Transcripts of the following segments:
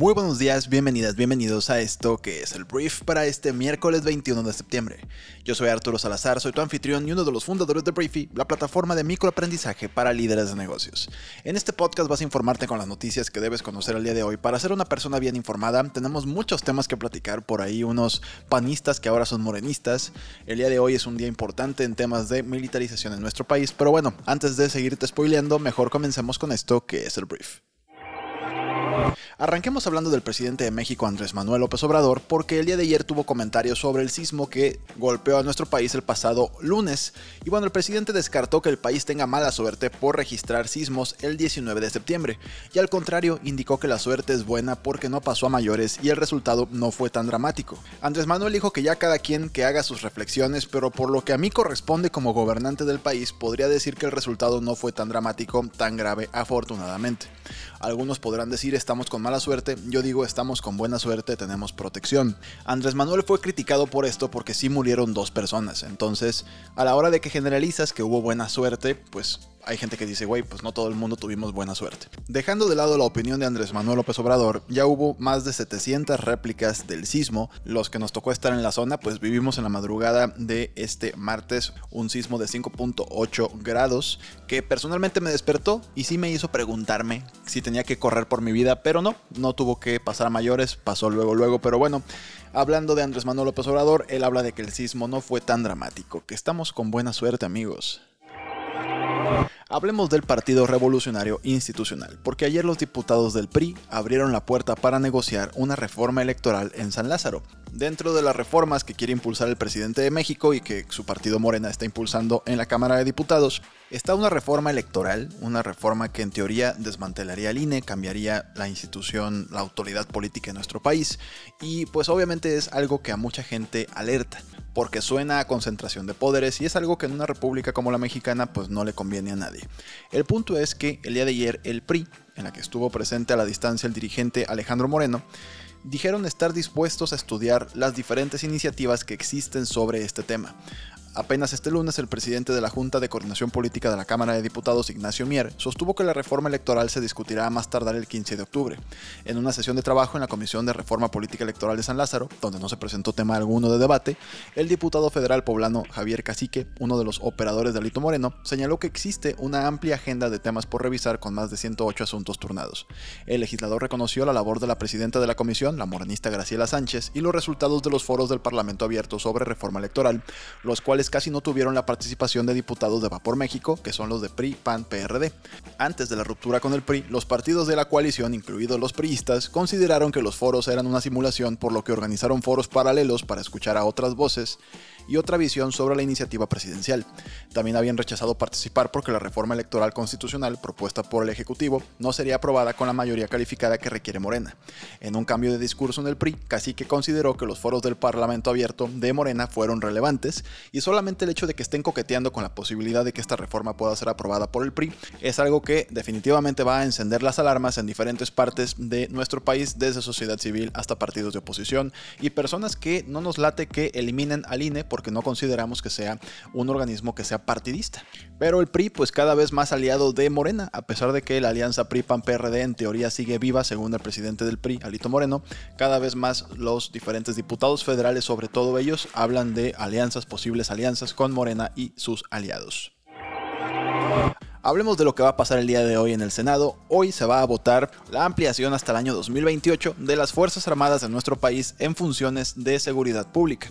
Muy buenos días, bienvenidas, bienvenidos a esto que es el brief para este miércoles 21 de septiembre. Yo soy Arturo Salazar, soy tu anfitrión y uno de los fundadores de Briefy, la plataforma de microaprendizaje para líderes de negocios. En este podcast vas a informarte con las noticias que debes conocer el día de hoy. Para ser una persona bien informada, tenemos muchos temas que platicar por ahí, unos panistas que ahora son morenistas. El día de hoy es un día importante en temas de militarización en nuestro país, pero bueno, antes de seguirte spoileando, mejor comencemos con esto que es el brief. Arranquemos hablando del presidente de México Andrés Manuel López Obrador porque el día de ayer tuvo comentarios sobre el sismo que golpeó a nuestro país el pasado lunes. Y bueno, el presidente descartó que el país tenga mala suerte por registrar sismos el 19 de septiembre. Y al contrario, indicó que la suerte es buena porque no pasó a mayores y el resultado no fue tan dramático. Andrés Manuel dijo que ya cada quien que haga sus reflexiones, pero por lo que a mí corresponde como gobernante del país, podría decir que el resultado no fue tan dramático, tan grave, afortunadamente. Algunos podrán decir estamos con mala suerte, yo digo estamos con buena suerte, tenemos protección. Andrés Manuel fue criticado por esto porque sí murieron dos personas, entonces a la hora de que generalizas que hubo buena suerte, pues hay gente que dice, güey, pues no todo el mundo tuvimos buena suerte. Dejando de lado la opinión de Andrés Manuel López Obrador, ya hubo más de 700 réplicas del sismo. Los que nos tocó estar en la zona, pues vivimos en la madrugada de este martes un sismo de 5.8 grados que personalmente me despertó y sí me hizo preguntarme si tenía que correr por mi vida, pero no, no tuvo que pasar a mayores, pasó luego, luego, pero bueno. Hablando de Andrés Manuel López Obrador, él habla de que el sismo no fue tan dramático, que estamos con buena suerte amigos. Hablemos del Partido Revolucionario Institucional, porque ayer los diputados del PRI abrieron la puerta para negociar una reforma electoral en San Lázaro. Dentro de las reformas que quiere impulsar el presidente de México y que su partido Morena está impulsando en la Cámara de Diputados, está una reforma electoral, una reforma que en teoría desmantelaría el INE, cambiaría la institución, la autoridad política en nuestro país, y pues obviamente es algo que a mucha gente alerta porque suena a concentración de poderes y es algo que en una república como la mexicana pues no le conviene a nadie. El punto es que el día de ayer el PRI, en la que estuvo presente a la distancia el dirigente Alejandro Moreno, dijeron estar dispuestos a estudiar las diferentes iniciativas que existen sobre este tema. Apenas este lunes, el presidente de la Junta de Coordinación Política de la Cámara de Diputados, Ignacio Mier, sostuvo que la reforma electoral se discutirá a más tardar el 15 de octubre. En una sesión de trabajo en la Comisión de Reforma Política Electoral de San Lázaro, donde no se presentó tema alguno de debate, el diputado federal poblano Javier Cacique, uno de los operadores de Alito Moreno, señaló que existe una amplia agenda de temas por revisar con más de 108 asuntos turnados. El legislador reconoció la labor de la presidenta de la comisión, la morenista Graciela Sánchez, y los resultados de los foros del Parlamento abierto sobre reforma electoral, los cuales casi no tuvieron la participación de diputados de Vapor México, que son los de PRI, PAN, PRD. Antes de la ruptura con el PRI, los partidos de la coalición, incluidos los priistas, consideraron que los foros eran una simulación, por lo que organizaron foros paralelos para escuchar a otras voces y otra visión sobre la iniciativa presidencial. También habían rechazado participar porque la reforma electoral constitucional propuesta por el Ejecutivo no sería aprobada con la mayoría calificada que requiere Morena. En un cambio de discurso en el PRI, que consideró que los foros del Parlamento abierto de Morena fueron relevantes y solamente el hecho de que estén coqueteando con la posibilidad de que esta reforma pueda ser aprobada por el PRI es algo que definitivamente va a encender las alarmas en diferentes partes de nuestro país, desde sociedad civil hasta partidos de oposición y personas que no nos late que eliminen al INE por porque no consideramos que sea un organismo que sea partidista. Pero el PRI pues cada vez más aliado de Morena, a pesar de que la alianza PRI-PAN-PRD en teoría sigue viva según el presidente del PRI, Alito Moreno, cada vez más los diferentes diputados federales, sobre todo ellos, hablan de alianzas, posibles alianzas con Morena y sus aliados. Hablemos de lo que va a pasar el día de hoy en el Senado. Hoy se va a votar la ampliación hasta el año 2028 de las Fuerzas Armadas de nuestro país en funciones de seguridad pública.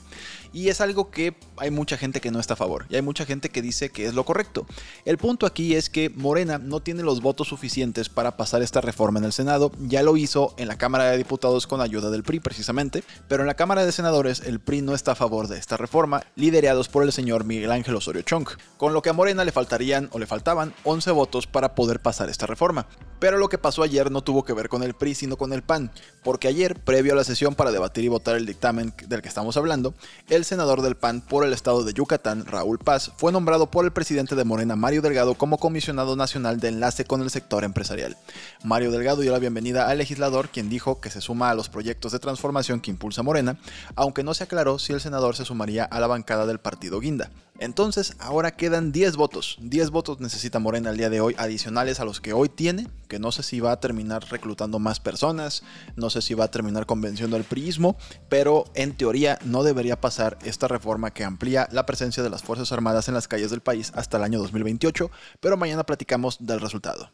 Y es algo que hay mucha gente que no está a favor y hay mucha gente que dice que es lo correcto. El punto aquí es que Morena no tiene los votos suficientes para pasar esta reforma en el Senado. Ya lo hizo en la Cámara de Diputados con ayuda del PRI precisamente, pero en la Cámara de Senadores el PRI no está a favor de esta reforma, liderados por el señor Miguel Ángel Osorio Chong, con lo que a Morena le faltarían o le faltaban 11 votos para poder pasar esta reforma. Pero lo que pasó ayer no tuvo que ver con el PRI, sino con el PAN, porque ayer, previo a la sesión para debatir y votar el dictamen del que estamos hablando, el senador del PAN por el estado de Yucatán, Raúl Paz, fue nombrado por el presidente de Morena, Mario Delgado, como comisionado nacional de enlace con el sector empresarial. Mario Delgado dio la bienvenida al legislador, quien dijo que se suma a los proyectos de transformación que impulsa Morena, aunque no se aclaró si el senador se sumaría a la bancada del partido Guinda. Entonces, ahora quedan 10 votos. 10 votos necesita Morena el día de hoy, adicionales a los que hoy tiene, que no sé si va a terminar reclutando más personas, no sé si va a terminar convenciendo al priismo, pero en teoría no debería pasar esta reforma que amplía la presencia de las Fuerzas Armadas en las calles del país hasta el año 2028, pero mañana platicamos del resultado.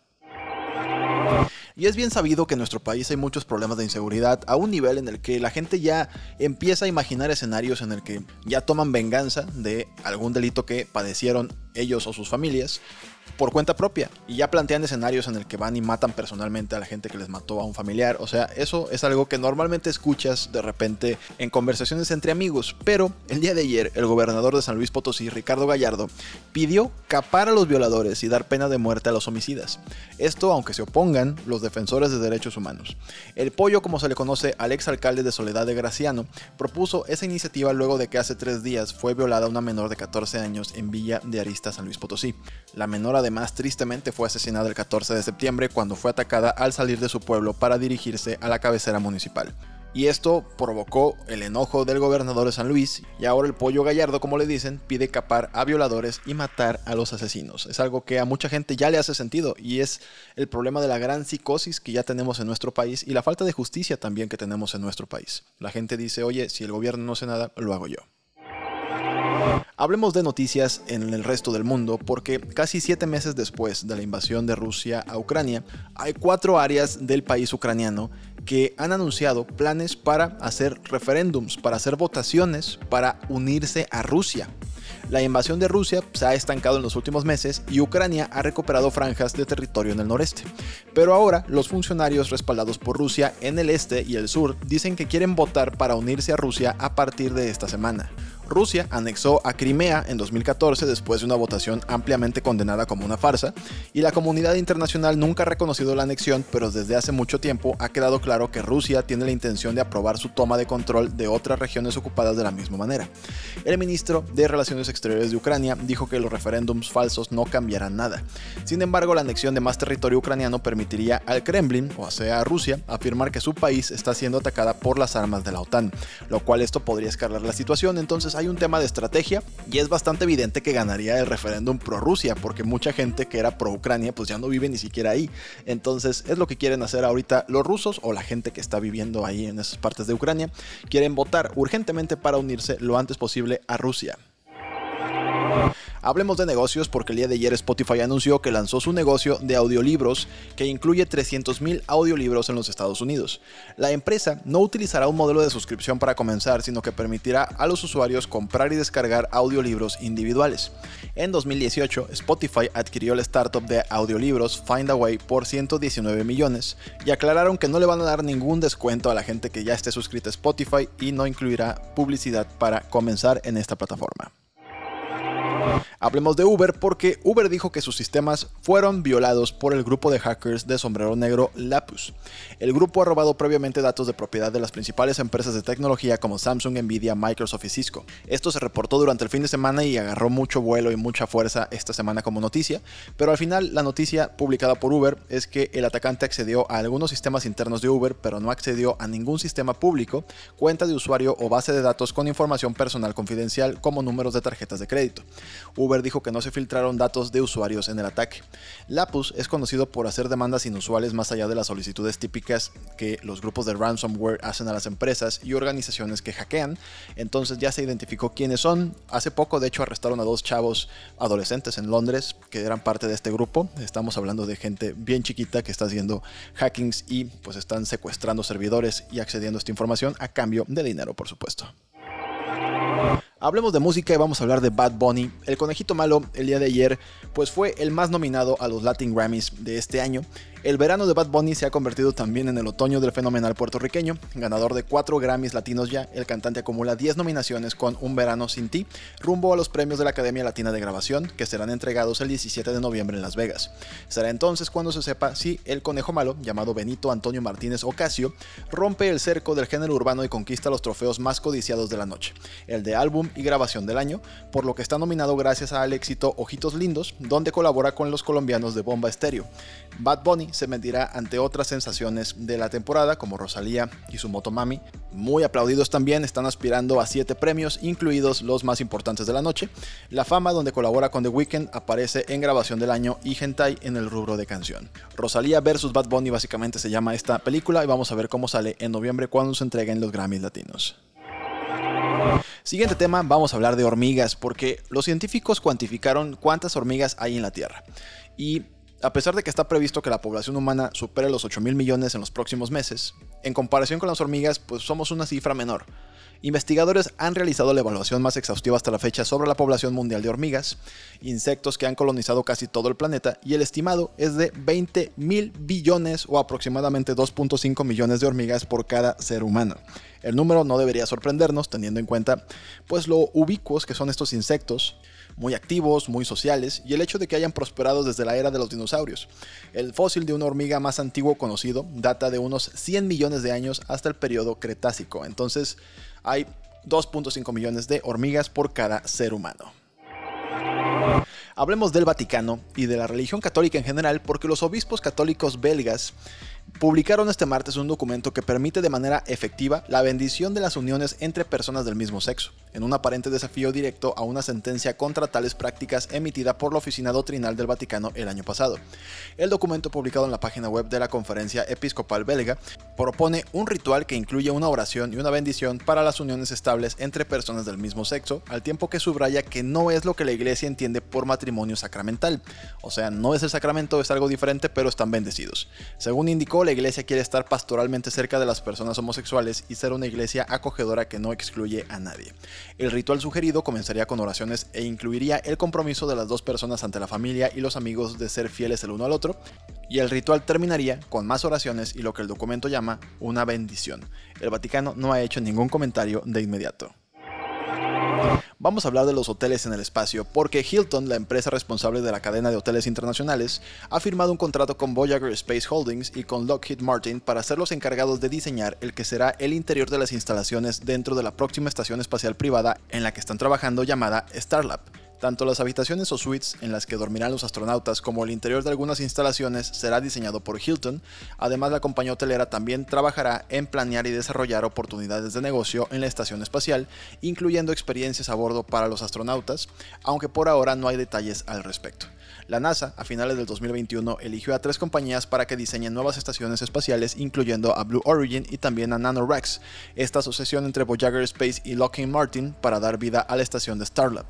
Y es bien sabido que en nuestro país hay muchos problemas de inseguridad a un nivel en el que la gente ya empieza a imaginar escenarios en el que ya toman venganza de algún delito que padecieron ellos o sus familias por cuenta propia y ya plantean escenarios en el que van y matan personalmente a la gente que les mató a un familiar. O sea, eso es algo que normalmente escuchas de repente en conversaciones entre amigos. Pero el día de ayer, el gobernador de San Luis Potosí, Ricardo Gallardo, pidió capar a los violadores y dar pena de muerte a los homicidas. Esto aunque se opongan los defensores de derechos humanos. El pollo, como se le conoce al ex alcalde de Soledad de Graciano, propuso esa iniciativa luego de que hace tres días fue violada una menor de 14 años en Villa de Arista, San Luis Potosí. La menor además tristemente fue asesinada el 14 de septiembre cuando fue atacada al salir de su pueblo para dirigirse a la cabecera municipal. Y esto provocó el enojo del gobernador de San Luis y ahora el pollo gallardo, como le dicen, pide capar a violadores y matar a los asesinos. Es algo que a mucha gente ya le hace sentido y es el problema de la gran psicosis que ya tenemos en nuestro país y la falta de justicia también que tenemos en nuestro país. La gente dice, oye, si el gobierno no hace nada, lo hago yo. Hablemos de noticias en el resto del mundo porque casi siete meses después de la invasión de Rusia a Ucrania, hay cuatro áreas del país ucraniano que han anunciado planes para hacer referéndums, para hacer votaciones, para unirse a Rusia. La invasión de Rusia se ha estancado en los últimos meses y Ucrania ha recuperado franjas de territorio en el noreste. Pero ahora los funcionarios respaldados por Rusia en el este y el sur dicen que quieren votar para unirse a Rusia a partir de esta semana. Rusia anexó a Crimea en 2014 después de una votación ampliamente condenada como una farsa, y la comunidad internacional nunca ha reconocido la anexión, pero desde hace mucho tiempo ha quedado claro que Rusia tiene la intención de aprobar su toma de control de otras regiones ocupadas de la misma manera. El ministro de Relaciones Exteriores de Ucrania dijo que los referéndums falsos no cambiarán nada. Sin embargo, la anexión de más territorio ucraniano permitiría al Kremlin, o sea a Rusia, afirmar que su país está siendo atacada por las armas de la OTAN, lo cual esto podría escalar la situación, entonces hay un tema de estrategia y es bastante evidente que ganaría el referéndum pro Rusia, porque mucha gente que era pro Ucrania pues ya no vive ni siquiera ahí. Entonces es lo que quieren hacer ahorita los rusos o la gente que está viviendo ahí en esas partes de Ucrania. Quieren votar urgentemente para unirse lo antes posible a Rusia. Hablemos de negocios porque el día de ayer Spotify anunció que lanzó su negocio de audiolibros que incluye 300.000 audiolibros en los Estados Unidos. La empresa no utilizará un modelo de suscripción para comenzar, sino que permitirá a los usuarios comprar y descargar audiolibros individuales. En 2018, Spotify adquirió la startup de audiolibros Findaway por 119 millones y aclararon que no le van a dar ningún descuento a la gente que ya esté suscrita a Spotify y no incluirá publicidad para comenzar en esta plataforma. Hablemos de Uber porque Uber dijo que sus sistemas fueron violados por el grupo de hackers de sombrero negro Lapus. El grupo ha robado previamente datos de propiedad de las principales empresas de tecnología como Samsung, Nvidia, Microsoft y Cisco. Esto se reportó durante el fin de semana y agarró mucho vuelo y mucha fuerza esta semana como noticia, pero al final la noticia publicada por Uber es que el atacante accedió a algunos sistemas internos de Uber, pero no accedió a ningún sistema público, cuenta de usuario o base de datos con información personal confidencial como números de tarjetas de crédito. Uber dijo que no se filtraron datos de usuarios en el ataque. Lapus es conocido por hacer demandas inusuales más allá de las solicitudes típicas que los grupos de ransomware hacen a las empresas y organizaciones que hackean. Entonces ya se identificó quiénes son. Hace poco, de hecho, arrestaron a dos chavos adolescentes en Londres que eran parte de este grupo. Estamos hablando de gente bien chiquita que está haciendo hackings y pues están secuestrando servidores y accediendo a esta información a cambio de dinero, por supuesto. Hablemos de música y vamos a hablar de Bad Bunny. El conejito malo el día de ayer pues fue el más nominado a los Latin Grammys de este año el verano de Bad Bunny se ha convertido también en el otoño del fenomenal puertorriqueño. Ganador de 4 Grammys latinos ya, el cantante acumula 10 nominaciones con Un Verano Sin Ti, rumbo a los premios de la Academia Latina de Grabación, que serán entregados el 17 de noviembre en Las Vegas. Será entonces cuando se sepa si el conejo malo, llamado Benito Antonio Martínez Ocasio, rompe el cerco del género urbano y conquista los trofeos más codiciados de la noche, el de álbum y grabación del año, por lo que está nominado gracias al éxito Ojitos Lindos, donde colabora con los colombianos de Bomba Estéreo. Bad Bunny se medirá ante otras sensaciones de la temporada como Rosalía y su Motomami. Muy aplaudidos también, están aspirando a 7 premios, incluidos los más importantes de la noche. La Fama, donde colabora con The Weeknd, aparece en grabación del año y Hentai en el rubro de canción. Rosalía vs Bad Bunny básicamente se llama esta película y vamos a ver cómo sale en noviembre cuando se entreguen los Grammys latinos. Siguiente tema, vamos a hablar de hormigas, porque los científicos cuantificaron cuántas hormigas hay en la Tierra. Y a pesar de que está previsto que la población humana supere los 8 mil millones en los próximos meses, en comparación con las hormigas, pues somos una cifra menor. Investigadores han realizado la evaluación más exhaustiva hasta la fecha sobre la población mundial de hormigas, insectos que han colonizado casi todo el planeta, y el estimado es de 20 mil billones o aproximadamente 2.5 millones de hormigas por cada ser humano. El número no debería sorprendernos teniendo en cuenta pues lo ubicuos que son estos insectos, muy activos, muy sociales, y el hecho de que hayan prosperado desde la era de los dinosaurios. El fósil de una hormiga más antiguo conocido data de unos 100 millones de años hasta el periodo Cretácico, entonces hay 2.5 millones de hormigas por cada ser humano. Hablemos del Vaticano y de la religión católica en general porque los obispos católicos belgas publicaron este martes un documento que permite de manera efectiva la bendición de las uniones entre personas del mismo sexo, en un aparente desafío directo a una sentencia contra tales prácticas emitida por la Oficina Doctrinal del Vaticano el año pasado. El documento publicado en la página web de la Conferencia Episcopal Belga propone un ritual que incluye una oración y una bendición para las uniones estables entre personas del mismo sexo, al tiempo que subraya que no es lo que la iglesia entiende por matrimonio sacramental. O sea, no es el sacramento, es algo diferente, pero están bendecidos. Según indicó la iglesia quiere estar pastoralmente cerca de las personas homosexuales y ser una iglesia acogedora que no excluye a nadie. El ritual sugerido comenzaría con oraciones e incluiría el compromiso de las dos personas ante la familia y los amigos de ser fieles el uno al otro, y el ritual terminaría con más oraciones y lo que el documento llama una bendición. El Vaticano no ha hecho ningún comentario de inmediato. Vamos a hablar de los hoteles en el espacio, porque Hilton, la empresa responsable de la cadena de hoteles internacionales, ha firmado un contrato con Voyager Space Holdings y con Lockheed Martin para ser los encargados de diseñar el que será el interior de las instalaciones dentro de la próxima estación espacial privada en la que están trabajando llamada Starlab. Tanto las habitaciones o suites en las que dormirán los astronautas como el interior de algunas instalaciones será diseñado por Hilton. Además, la compañía hotelera también trabajará en planear y desarrollar oportunidades de negocio en la estación espacial, incluyendo experiencias a bordo para los astronautas, aunque por ahora no hay detalles al respecto. La NASA, a finales del 2021, eligió a tres compañías para que diseñen nuevas estaciones espaciales, incluyendo a Blue Origin y también a NanoRax, esta asociación entre Voyager Space y Lockheed Martin para dar vida a la estación de Starlab.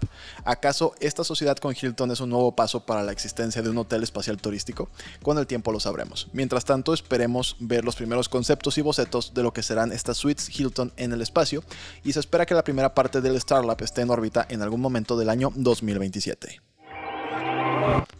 ¿Acaso esta sociedad con Hilton es un nuevo paso para la existencia de un hotel espacial turístico? Con el tiempo lo sabremos. Mientras tanto, esperemos ver los primeros conceptos y bocetos de lo que serán estas suites Hilton en el espacio, y se espera que la primera parte del Starlab esté en órbita en algún momento del año 2027.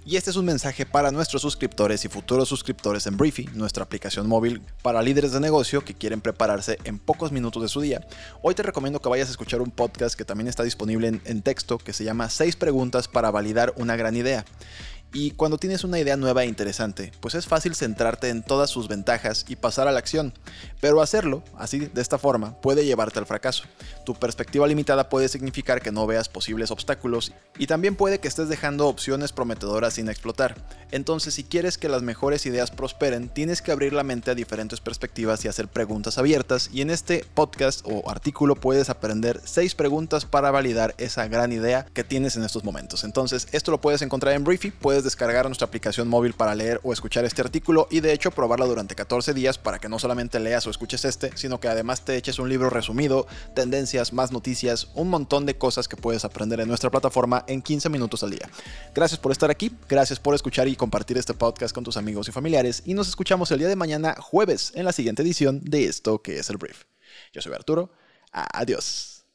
Y este es un mensaje para nuestros suscriptores y futuros suscriptores en Briefy, nuestra aplicación móvil para líderes de negocio que quieren prepararse en pocos minutos de su día. Hoy te recomiendo que vayas a escuchar un podcast que también está disponible en, en texto que se llama 6 preguntas para validar una gran idea. Y cuando tienes una idea nueva e interesante, pues es fácil centrarte en todas sus ventajas y pasar a la acción. Pero hacerlo, así, de esta forma, puede llevarte al fracaso. Tu perspectiva limitada puede significar que no veas posibles obstáculos y también puede que estés dejando opciones prometedoras sin explotar. Entonces, si quieres que las mejores ideas prosperen, tienes que abrir la mente a diferentes perspectivas y hacer preguntas abiertas. Y en este podcast o artículo puedes aprender 6 preguntas para validar esa gran idea que tienes en estos momentos. Entonces, esto lo puedes encontrar en Briefy, puedes descargar nuestra aplicación móvil para leer o escuchar este artículo y de hecho probarla durante 14 días para que no solamente leas o escuches este, sino que además te eches un libro resumido, tendencias, más noticias, un montón de cosas que puedes aprender en nuestra plataforma en 15 minutos al día. Gracias por estar aquí, gracias por escuchar y compartir este podcast con tus amigos y familiares y nos escuchamos el día de mañana jueves en la siguiente edición de esto que es el brief. Yo soy Arturo, adiós.